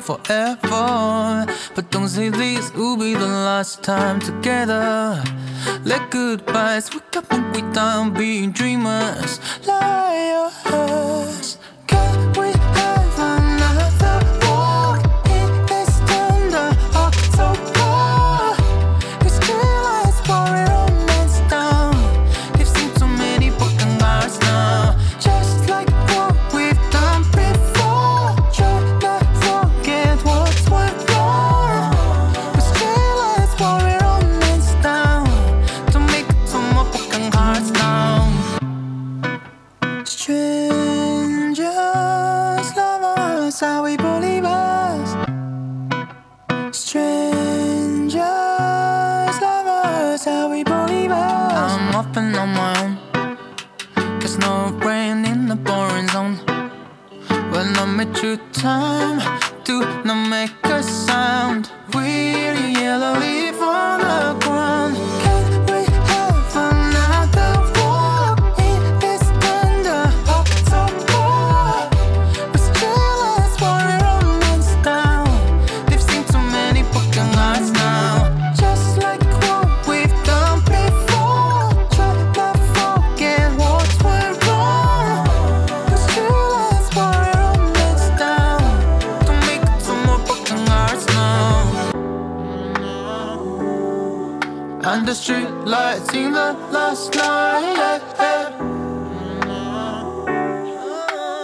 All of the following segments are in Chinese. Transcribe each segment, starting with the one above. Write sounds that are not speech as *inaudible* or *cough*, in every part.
about forever, but don't say this will be the last time together. Let goodbyes wake up and we down being dreamers, liars.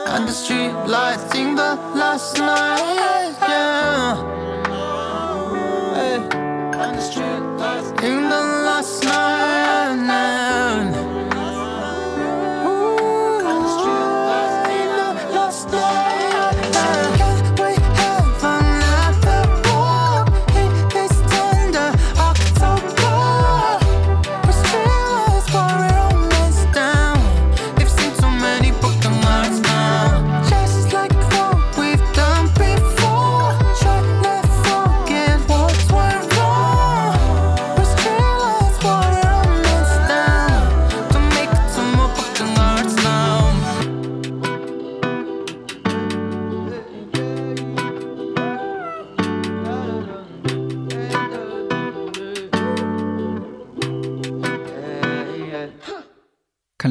And the street lights in the last night. Yeah.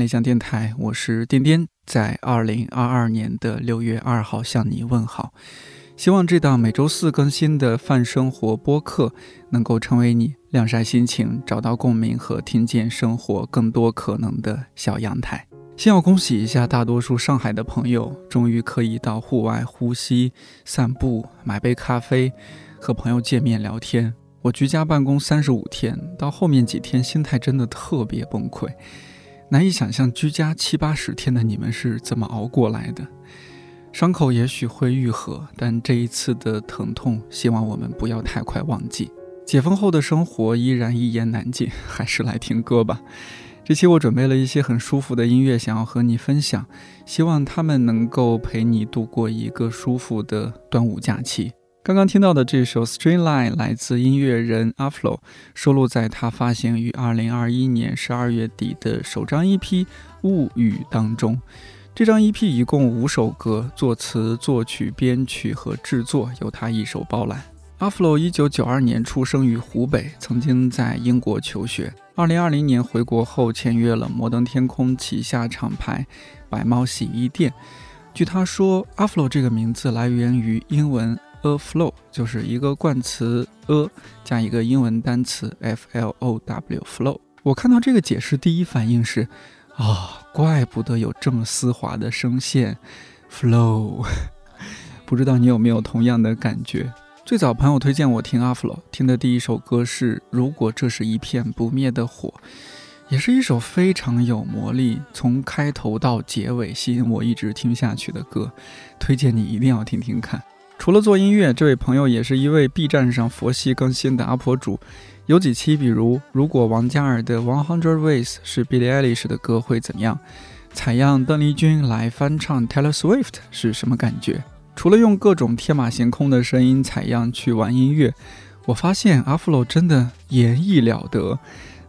看理想电台，我是颠颠，在二零二二年的六月二号向你问好。希望这档每周四更新的泛生活播客能够成为你晾晒心情、找到共鸣和听见生活更多可能的小阳台。先要恭喜一下大多数上海的朋友，终于可以到户外呼吸、散步、买杯咖啡，和朋友见面聊天。我居家办公三十五天，到后面几天心态真的特别崩溃。难以想象居家七八十天的你们是怎么熬过来的。伤口也许会愈合，但这一次的疼痛，希望我们不要太快忘记。解封后的生活依然一言难尽，还是来听歌吧。这期我准备了一些很舒服的音乐，想要和你分享，希望他们能够陪你度过一个舒服的端午假期。刚刚听到的这首《Stringline》来自音乐人 Afro，收录在他发行于2021年12月底的首张 EP《物语》当中。这张 EP 一共五首歌，作词、作曲、编曲和制作由他一手包揽。阿弗洛1992年出生于湖北，曾经在英国求学。2020年回国后签约了摩登天空旗下厂牌白猫洗衣店。据他说，阿弗洛这个名字来源于英文 a flow，就是一个冠词 a 加一个英文单词 f l o w flow。我看到这个解释，第一反应是啊，怪不得有这么丝滑的声线，flow。*laughs* 不知道你有没有同样的感觉？最早朋友推荐我听阿弗洛，听的第一首歌是《如果这是一片不灭的火》，也是一首非常有魔力，从开头到结尾吸引我一直听下去的歌，推荐你一定要听听看。除了做音乐，这位朋友也是一位 B 站上佛系更新的 UP 主，有几期比如如果王嘉尔的《One Hundred Ways》是 Billie Eilish 的歌会怎样？采样邓丽君来翻唱 Taylor Swift 是什么感觉？除了用各种天马行空的声音采样去玩音乐，我发现阿弗洛真的演绎了得，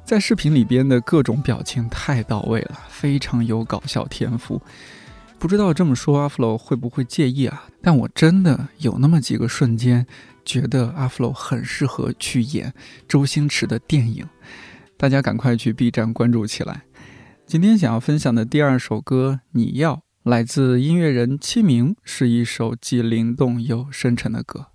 在视频里边的各种表情太到位了，非常有搞笑天赋。不知道这么说阿弗洛会不会介意啊？但我真的有那么几个瞬间，觉得阿弗洛很适合去演周星驰的电影。大家赶快去 B 站关注起来。今天想要分享的第二首歌《你要》，来自音乐人戚明，是一首既灵动又深沉的歌。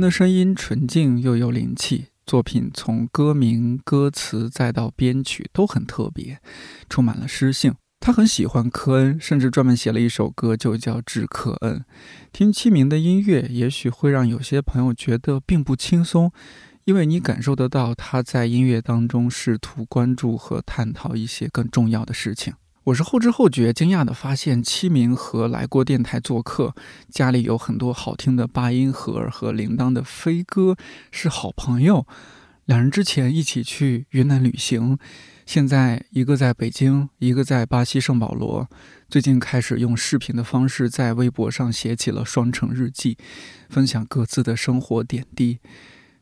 的声音纯净又有灵气，作品从歌名、歌词再到编曲都很特别，充满了诗性。他很喜欢科恩，甚至专门写了一首歌，就叫《致科恩》。听戚明的音乐，也许会让有些朋友觉得并不轻松，因为你感受得到他在音乐当中试图关注和探讨一些更重要的事情。我是后知后觉，惊讶地发现七明和来过电台做客，家里有很多好听的八音盒和铃铛的飞歌，是好朋友。两人之前一起去云南旅行，现在一个在北京，一个在巴西圣保罗。最近开始用视频的方式在微博上写起了双城日记，分享各自的生活点滴。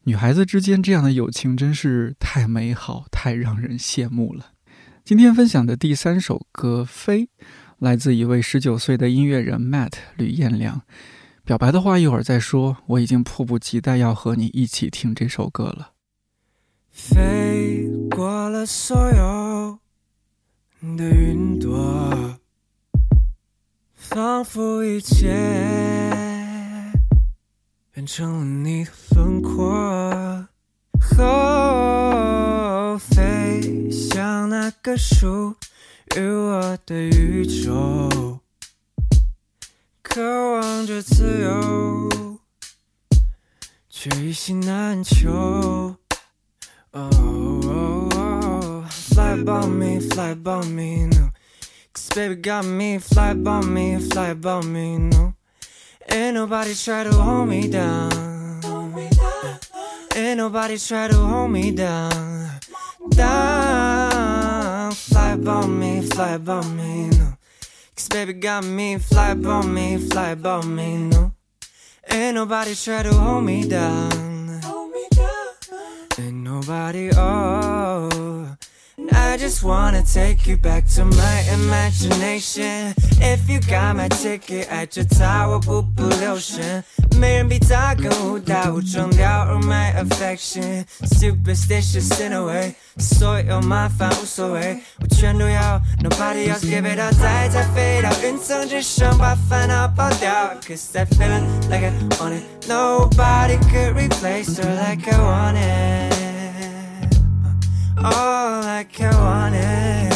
女孩子之间这样的友情真是太美好，太让人羡慕了。今天分享的第三首歌《飞》，来自一位十九岁的音乐人 Matt 吕彦良。表白的话一会儿再说，我已经迫不及待要和你一起听这首歌了。飞过了所有的云朵，仿佛一切变成了你的轮廓。飞向那个属于我的宇宙，渴望着自由，却一心难求。Oh, fly above me, fly above me, no. Cause baby got me, fly above me, fly above me, no. Ain't nobody try to hold me down. Ain't nobody try to hold me down. Down, fly above me, fly above me, no. Cause baby got me, fly above me, fly above me, no. Ain't nobody try to hold me down Ain't nobody, oh. I just wanna take you back to my imagination. If you got my ticket at your tower, 不不留神，没人比他更误打误撞掉 my affection. Superstitious in a way，所有麻烦无所谓，我全都要。Nobody else give it up，再再飞到云层之上，把烦恼抛掉。Cause I'm feeling like I want it. Nobody could replace her like I want it All like I wanted.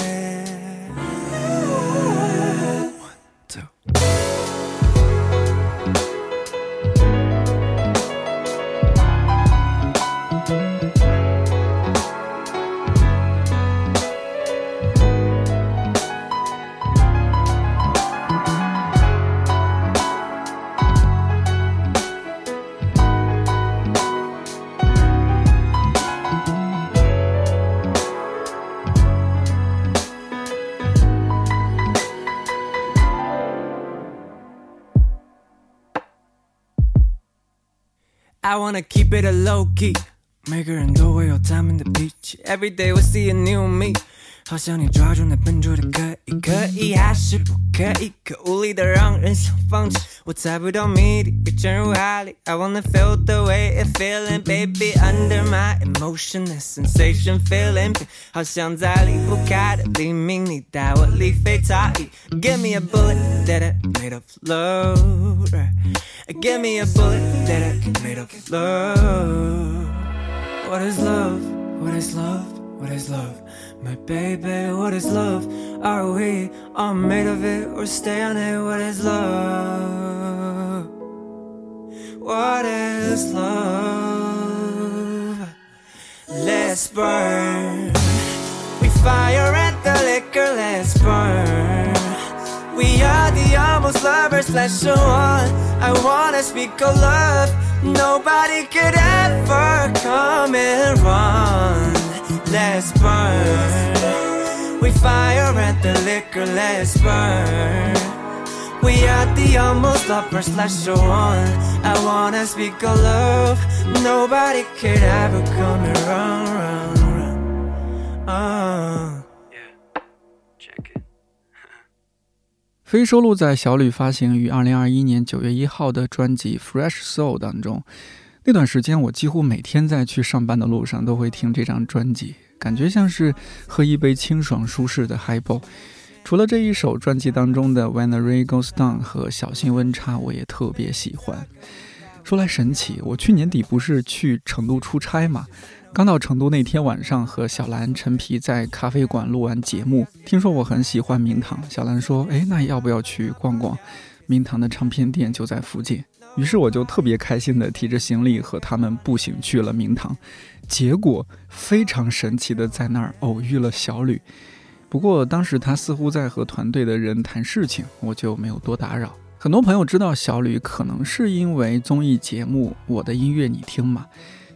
I wanna keep it a low key，每个人都会有他们的脾气。Every day we see a new me，好想你抓住那笨拙的可以，可以还是不可以？可无力的让人想放弃。我猜不到谜底，又沉入海里。I wanna feel the way it feeling, baby under my emotion, the sensation feeling，好像在离不开的黎明，你带我离飞他意。Give me a bullet that I made of love. Give me a bullet that I made of love. What is love? What is love? What is love? My baby, what is love? Are we all made of it or stay on it? What is love? What is love? Let's burn. We fire at the liquor, let's burn. We are the almost lovers, special one. I wanna speak of love. Nobody could ever come and run Let's burn. We fire at the liquor, let's burn. We are the almost lovers, special one. I wanna speak of love. Nobody could ever come and run, run, run. Uh. *laughs* 非收录在小吕发行于二零二一年九月一号的专辑《Fresh Soul》当中。 那段时间，我几乎每天在去上班的路上都会听这张专辑，感觉像是喝一杯清爽舒适的 Highball。除了这一首专辑当中的《When the Rain Goes Down》和《小心温差》，我也特别喜欢。说来神奇，我去年底不是去成都出差嘛？刚到成都那天晚上，和小兰、陈皮在咖啡馆录完节目。听说我很喜欢明堂，小兰说：“哎，那要不要去逛逛？明堂的唱片店就在附近。”于是我就特别开心地提着行李和他们步行去了明堂。结果非常神奇的在那儿偶遇了小吕。不过当时他似乎在和团队的人谈事情，我就没有多打扰。很多朋友知道小吕，可能是因为综艺节目《我的音乐你听》嘛。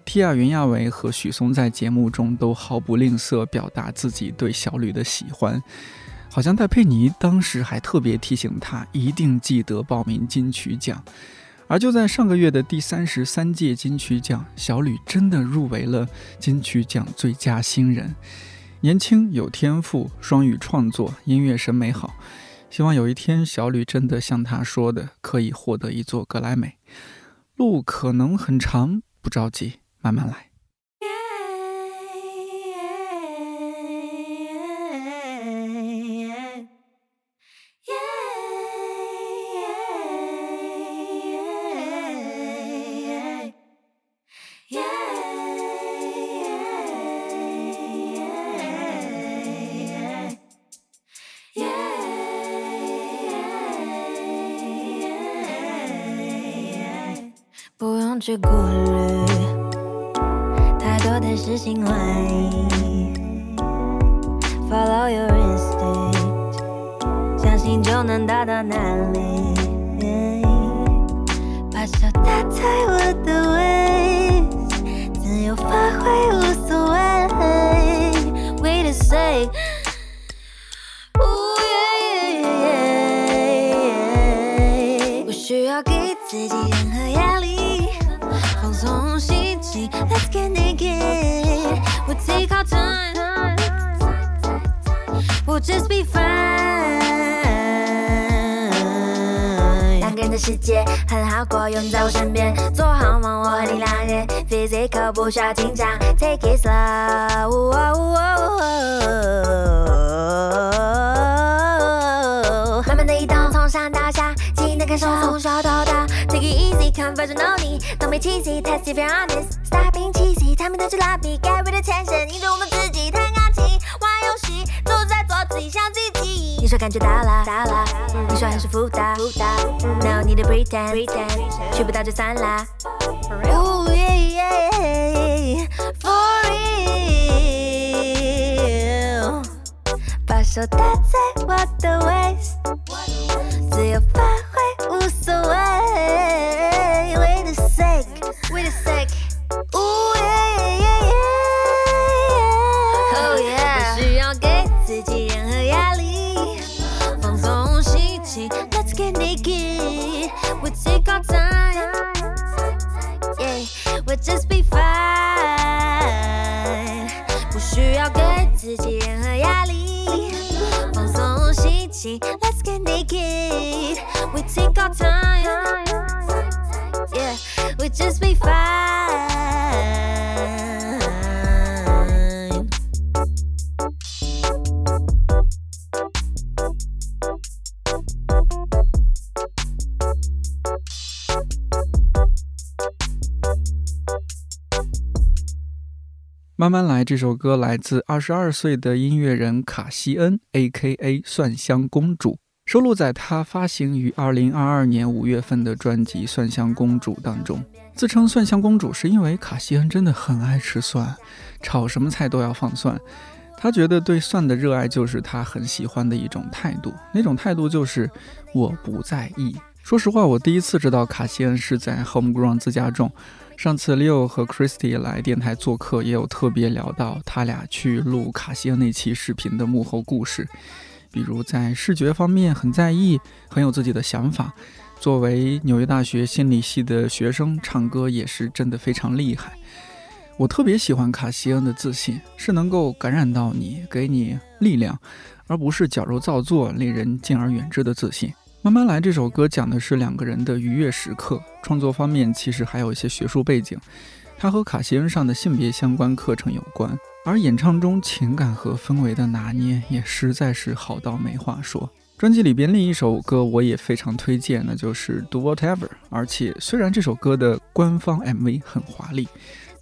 提亚、袁娅维和许嵩在节目中都毫不吝啬表达自己对小吕的喜欢，好像戴佩妮当时还特别提醒他一定记得报名金曲奖。而就在上个月的第三十三届金曲奖，小吕真的入围了金曲奖最佳新人。年轻有天赋，双语创作，音乐审美好。希望有一天小吕真的像他说的，可以获得一座格莱美。路可能很长，不着急，慢慢来。去顾虑太多的是心怀，Follow your instinct，相信就能达到哪里。把手搭在我的胃，自由发挥 get naked. We take our time. We'll just be fine. 两个人的世界很好过，有你在我身边，做好梦，我和你两人，physical 不需要紧张，take it slow. 慢慢的移动，从上到下，轻轻的感受，从小到大。Take it easy, conversion no need. Don't be cheesy, test if you're honest. Stop being cheesy, 他们弹着蜡笔盖为了钱先你对我们自己弹钢琴玩游戏坐在桌子上想自己。你说感觉到了到了你说还是复杂负担 no need to pretend pretend 去不到就算啦 For real，把手搭在我的胃 Yeah, we just be fine. 慢慢来，这首歌来自二十二岁的音乐人卡西恩 （A.K.A. 蒜香公主），收录在她发行于二零二二年五月份的专辑《蒜香公主》当中。自称“蒜香公主”是因为卡西恩真的很爱吃蒜，炒什么菜都要放蒜。他觉得对蒜的热爱就是他很喜欢的一种态度，那种态度就是我不在意。说实话，我第一次知道卡西恩是在 Homegrown 自家种。上次 Leo 和 Christy 来电台做客，也有特别聊到他俩去录卡西恩那期视频的幕后故事，比如在视觉方面很在意，很有自己的想法。作为纽约大学心理系的学生，唱歌也是真的非常厉害。我特别喜欢卡西恩的自信，是能够感染到你，给你力量，而不是矫揉造作、令人敬而远之的自信。慢慢来，这首歌讲的是两个人的愉悦时刻。创作方面其实还有一些学术背景，它和卡西恩上的性别相关课程有关。而演唱中情感和氛围的拿捏也实在是好到没话说。专辑里边另一首歌我也非常推荐，那就是《Do Whatever》。而且虽然这首歌的官方 MV 很华丽，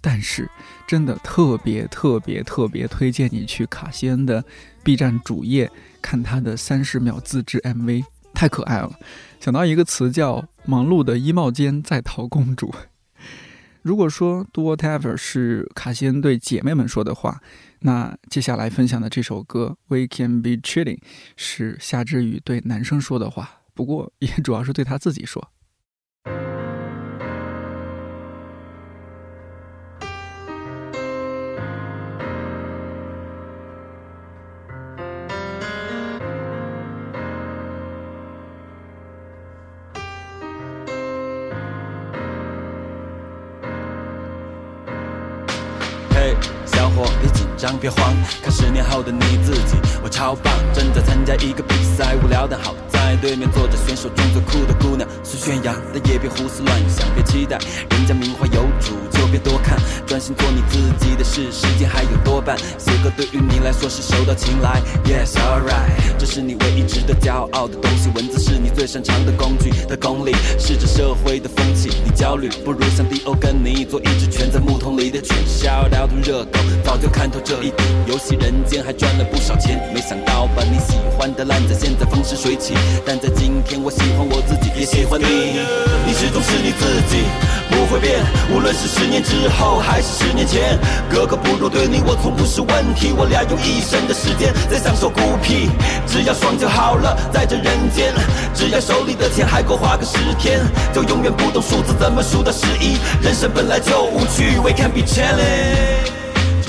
但是真的特别特别特别推荐你去卡西恩的 B 站主页看他的三十秒自制 MV。太可爱了，想到一个词叫“忙碌的衣帽间在逃公主”。如果说 “Do whatever” 是卡西恩对姐妹们说的话，那接下来分享的这首歌 “We can be chilling” 是夏之雨对男生说的话，不过也主要是对他自己说。别紧张别慌看十年后的你自己。我超棒正在参加一个比赛无聊的好脏对面坐着选手中最酷的姑娘，是宣扬，但也别胡思乱想，别期待人家名花有主，就别多看，专心做你自己的事，时间还有多半，写歌对于你来说是手到擒来，Yes alright，这是你唯一值得骄傲的东西，文字是你最擅长的工具，的功力是这社会的风气，你焦虑不如像迪欧跟你做一只蜷在木桶里的犬，笑到的热狗，早就看透这一点，游戏人间还赚了不少钱，没想到把你喜欢的烂仔现在风生水起，但在今天我喜欢我自己，也喜欢你，你始终是你自己，不会变，无论是十年之后还是十年前，格格不入对你我从不是问题，我俩用一生的时间在享受孤僻，只要爽就好了，在这人间，只要手里的钱还够花个十天，就永远不懂数字怎么数到十一，人生本来就无趣，We can be chilling。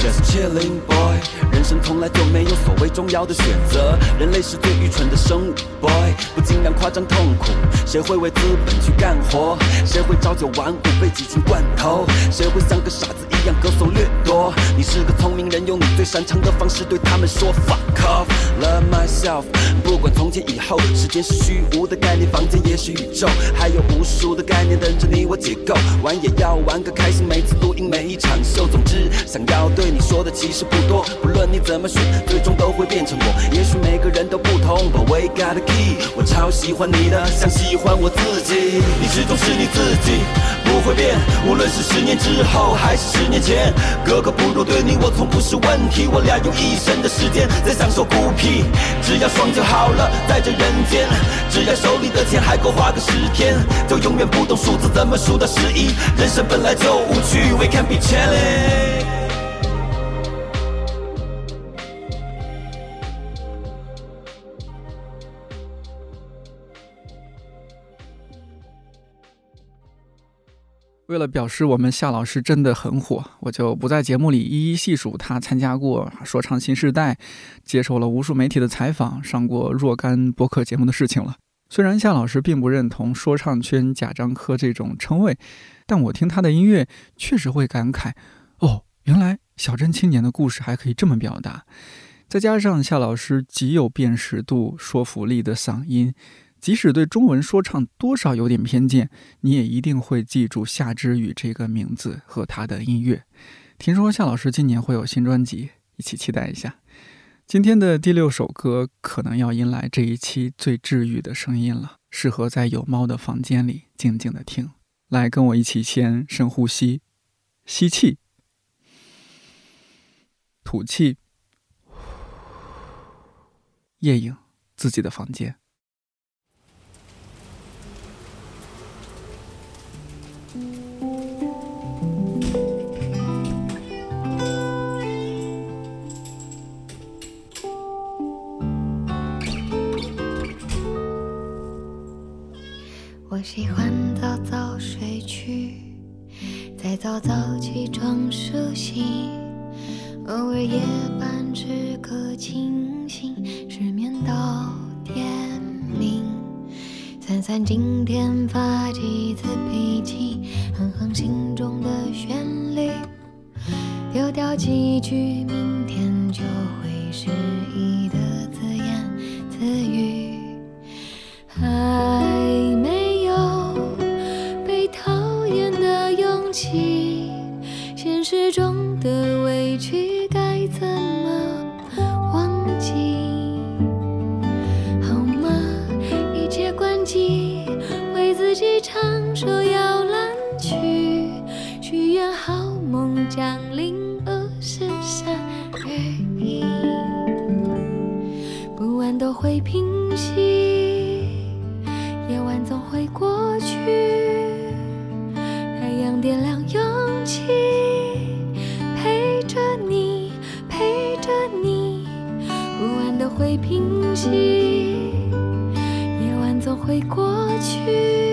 Just chilling boy，人生从来就没有所谓重要的选择，人类是最愚蠢的生物，boy，不尽量夸张痛苦，谁会为资本去干活？谁会朝九晚五被挤进罐头？谁会像个傻子样歌颂掠夺？你是个聪明人，用你最擅长的方式对他们说 fuck off，love myself。不管从前以后，时间是虚无的概念，房间也是宇宙，还有无数的概念等着你我解构，玩也要玩个开心，每次录音每一场秀，总之想要对。你说的其实不多，不论你怎么选，最终都会变成我。也许每个人都不同，But we got a key。我超喜欢你的，像喜欢我自己。你始终是你自己，不会变。无论是十年之后还是十年前，格格不入对你我从不是问题。我俩用一生的时间在享受孤僻，只要爽就好了，在这人间，只要手里的钱还够花个十天，就永远不懂数字怎么数到十一。人生本来就无趣，We can be chilling。为了表示我们夏老师真的很火，我就不在节目里一一细数他参加过《说唱新时代》，接受了无数媒体的采访，上过若干播客节目的事情了。虽然夏老师并不认同说唱圈“贾樟柯”这种称谓，但我听他的音乐确实会感慨：哦，原来小镇青年的故事还可以这么表达。再加上夏老师极有辨识度、说服力的嗓音。即使对中文说唱多少有点偏见，你也一定会记住夏之雨这个名字和他的音乐。听说夏老师今年会有新专辑，一起期待一下。今天的第六首歌可能要迎来这一期最治愈的声音了，适合在有猫的房间里静静的听。来，跟我一起先深呼吸，吸气，吐气，夜影，自己的房间。喜欢早早睡去，再早早起床梳洗，偶尔夜半吃个清醒，失眠到天明。算算今天发点亮勇气，陪着你陪着你，不安都会平息，夜晚总会过去。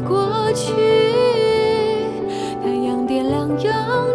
过去。太阳点亮又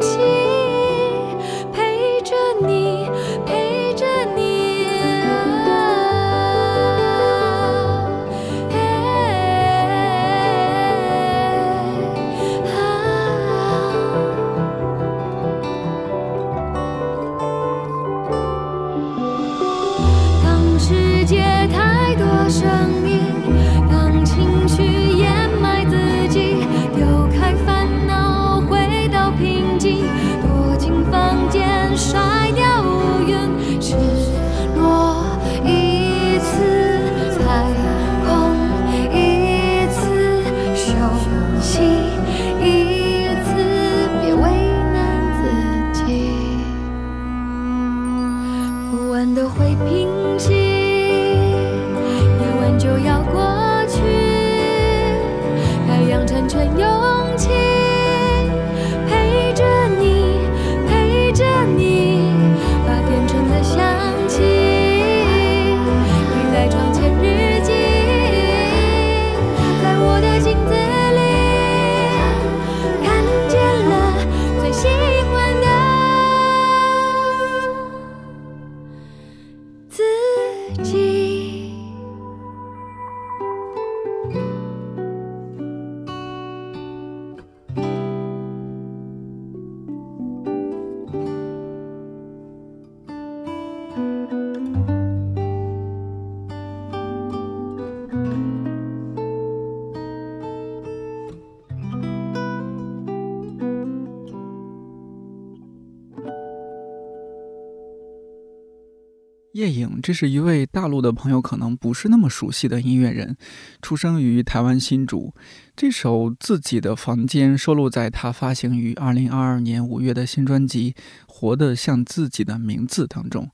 叶颖，这是一位大陆的朋友可能不是那么熟悉的音乐人，出生于台湾新竹。这首《自己的房间》收录在他发行于二零二二年五月的新专辑《活得像自己的名字》当中。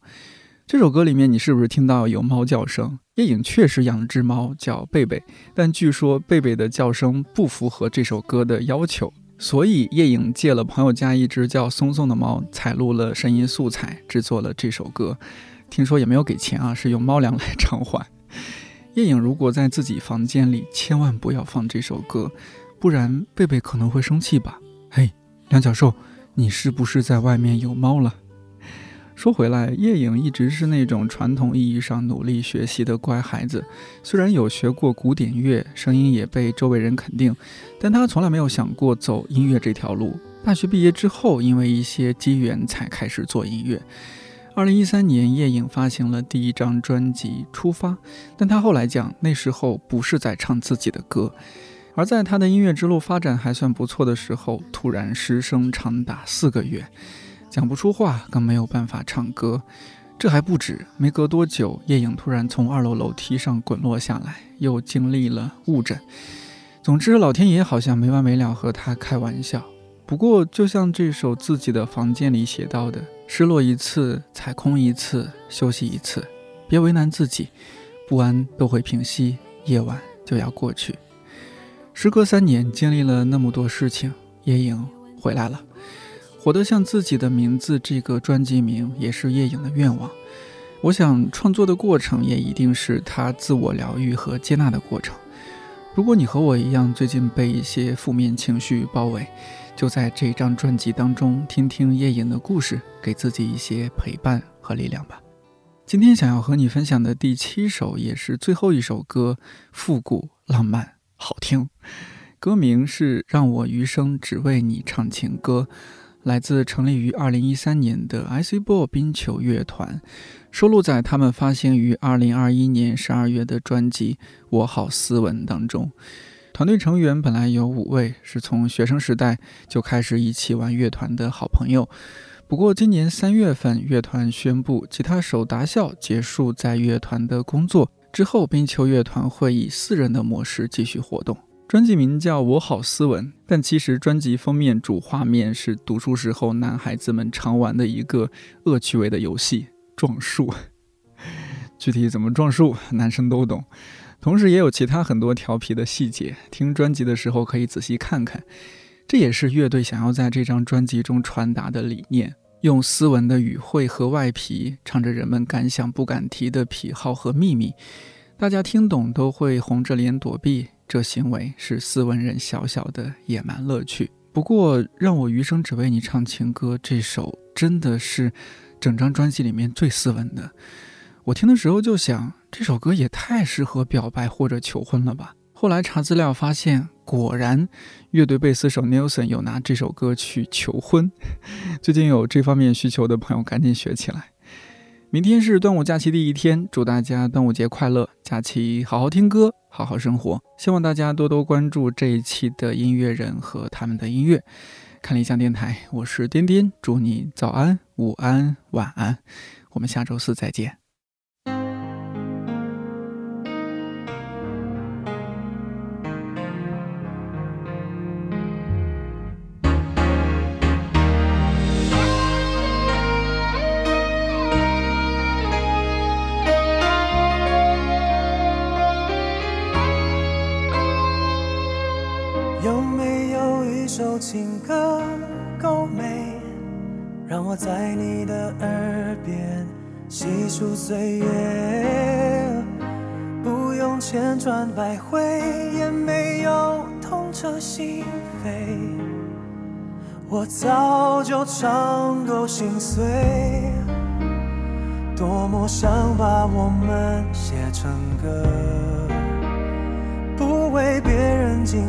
这首歌里面，你是不是听到有猫叫声？叶颖确实养了只猫叫贝贝，但据说贝贝的叫声不符合这首歌的要求，所以叶颖借了朋友家一只叫松松的猫，采录了声音素材，制作了这首歌。听说也没有给钱啊，是用猫粮来偿还。*laughs* 夜影如果在自己房间里，千万不要放这首歌，不然贝贝可能会生气吧。嘿，梁教授，你是不是在外面有猫了？*laughs* 说回来，夜影一直是那种传统意义上努力学习的乖孩子，虽然有学过古典乐，声音也被周围人肯定，但他从来没有想过走音乐这条路。大学毕业之后，因为一些机缘才开始做音乐。二零一三年，叶颖发行了第一张专辑《出发》，但他后来讲，那时候不是在唱自己的歌，而在他的音乐之路发展还算不错的时候，突然失声长达四个月，讲不出话，更没有办法唱歌。这还不止，没隔多久，叶颖突然从二楼楼梯上滚落下来，又经历了误诊。总之，老天爷好像没完没了和他开玩笑。不过，就像这首自己的房间里写到的。失落一次，踩空一次，休息一次，别为难自己，不安都会平息，夜晚就要过去。时隔三年，经历了那么多事情，叶颖回来了，活得像自己的名字。这个专辑名也是叶颖的愿望。我想创作的过程也一定是他自我疗愈和接纳的过程。如果你和我一样，最近被一些负面情绪包围。就在这张专辑当中，听听叶颖的故事，给自己一些陪伴和力量吧。今天想要和你分享的第七首，也是最后一首歌，复古浪漫，好听。歌名是《让我余生只为你唱情歌》，来自成立于二零一三年的 IC BO 冰球乐团，收录在他们发行于二零二一年十二月的专辑《我好斯文》当中。团队成员本来有五位，是从学生时代就开始一起玩乐团的好朋友。不过今年三月份，乐团宣布吉他手达孝结束在乐团的工作，之后，冰球乐团会以四人的模式继续活动。专辑名叫《我好斯文》，但其实专辑封面主画面是读书时候男孩子们常玩的一个恶趣味的游戏——撞树。*laughs* 具体怎么撞树，男生都懂。同时，也有其他很多调皮的细节。听专辑的时候可以仔细看看。这也是乐队想要在这张专辑中传达的理念：用斯文的语汇和外皮，唱着人们敢想不敢提的癖好和秘密。大家听懂都会红着脸躲避。这行为是斯文人小小的野蛮乐趣。不过，让我余生只为你唱情歌这首，真的是整张专辑里面最斯文的。我听的时候就想，这首歌也太适合表白或者求婚了吧。后来查资料发现，果然乐队贝斯手 Nelson 有拿这首歌去求婚。*laughs* 最近有这方面需求的朋友，赶紧学起来。明天是端午假期第一天，祝大家端午节快乐！假期好好听歌，好好生活。希望大家多多关注这一期的音乐人和他们的音乐。看理想电台，我是颠颠，祝你早安、午安、晚安。我们下周四再见。唱歌，不为别人惊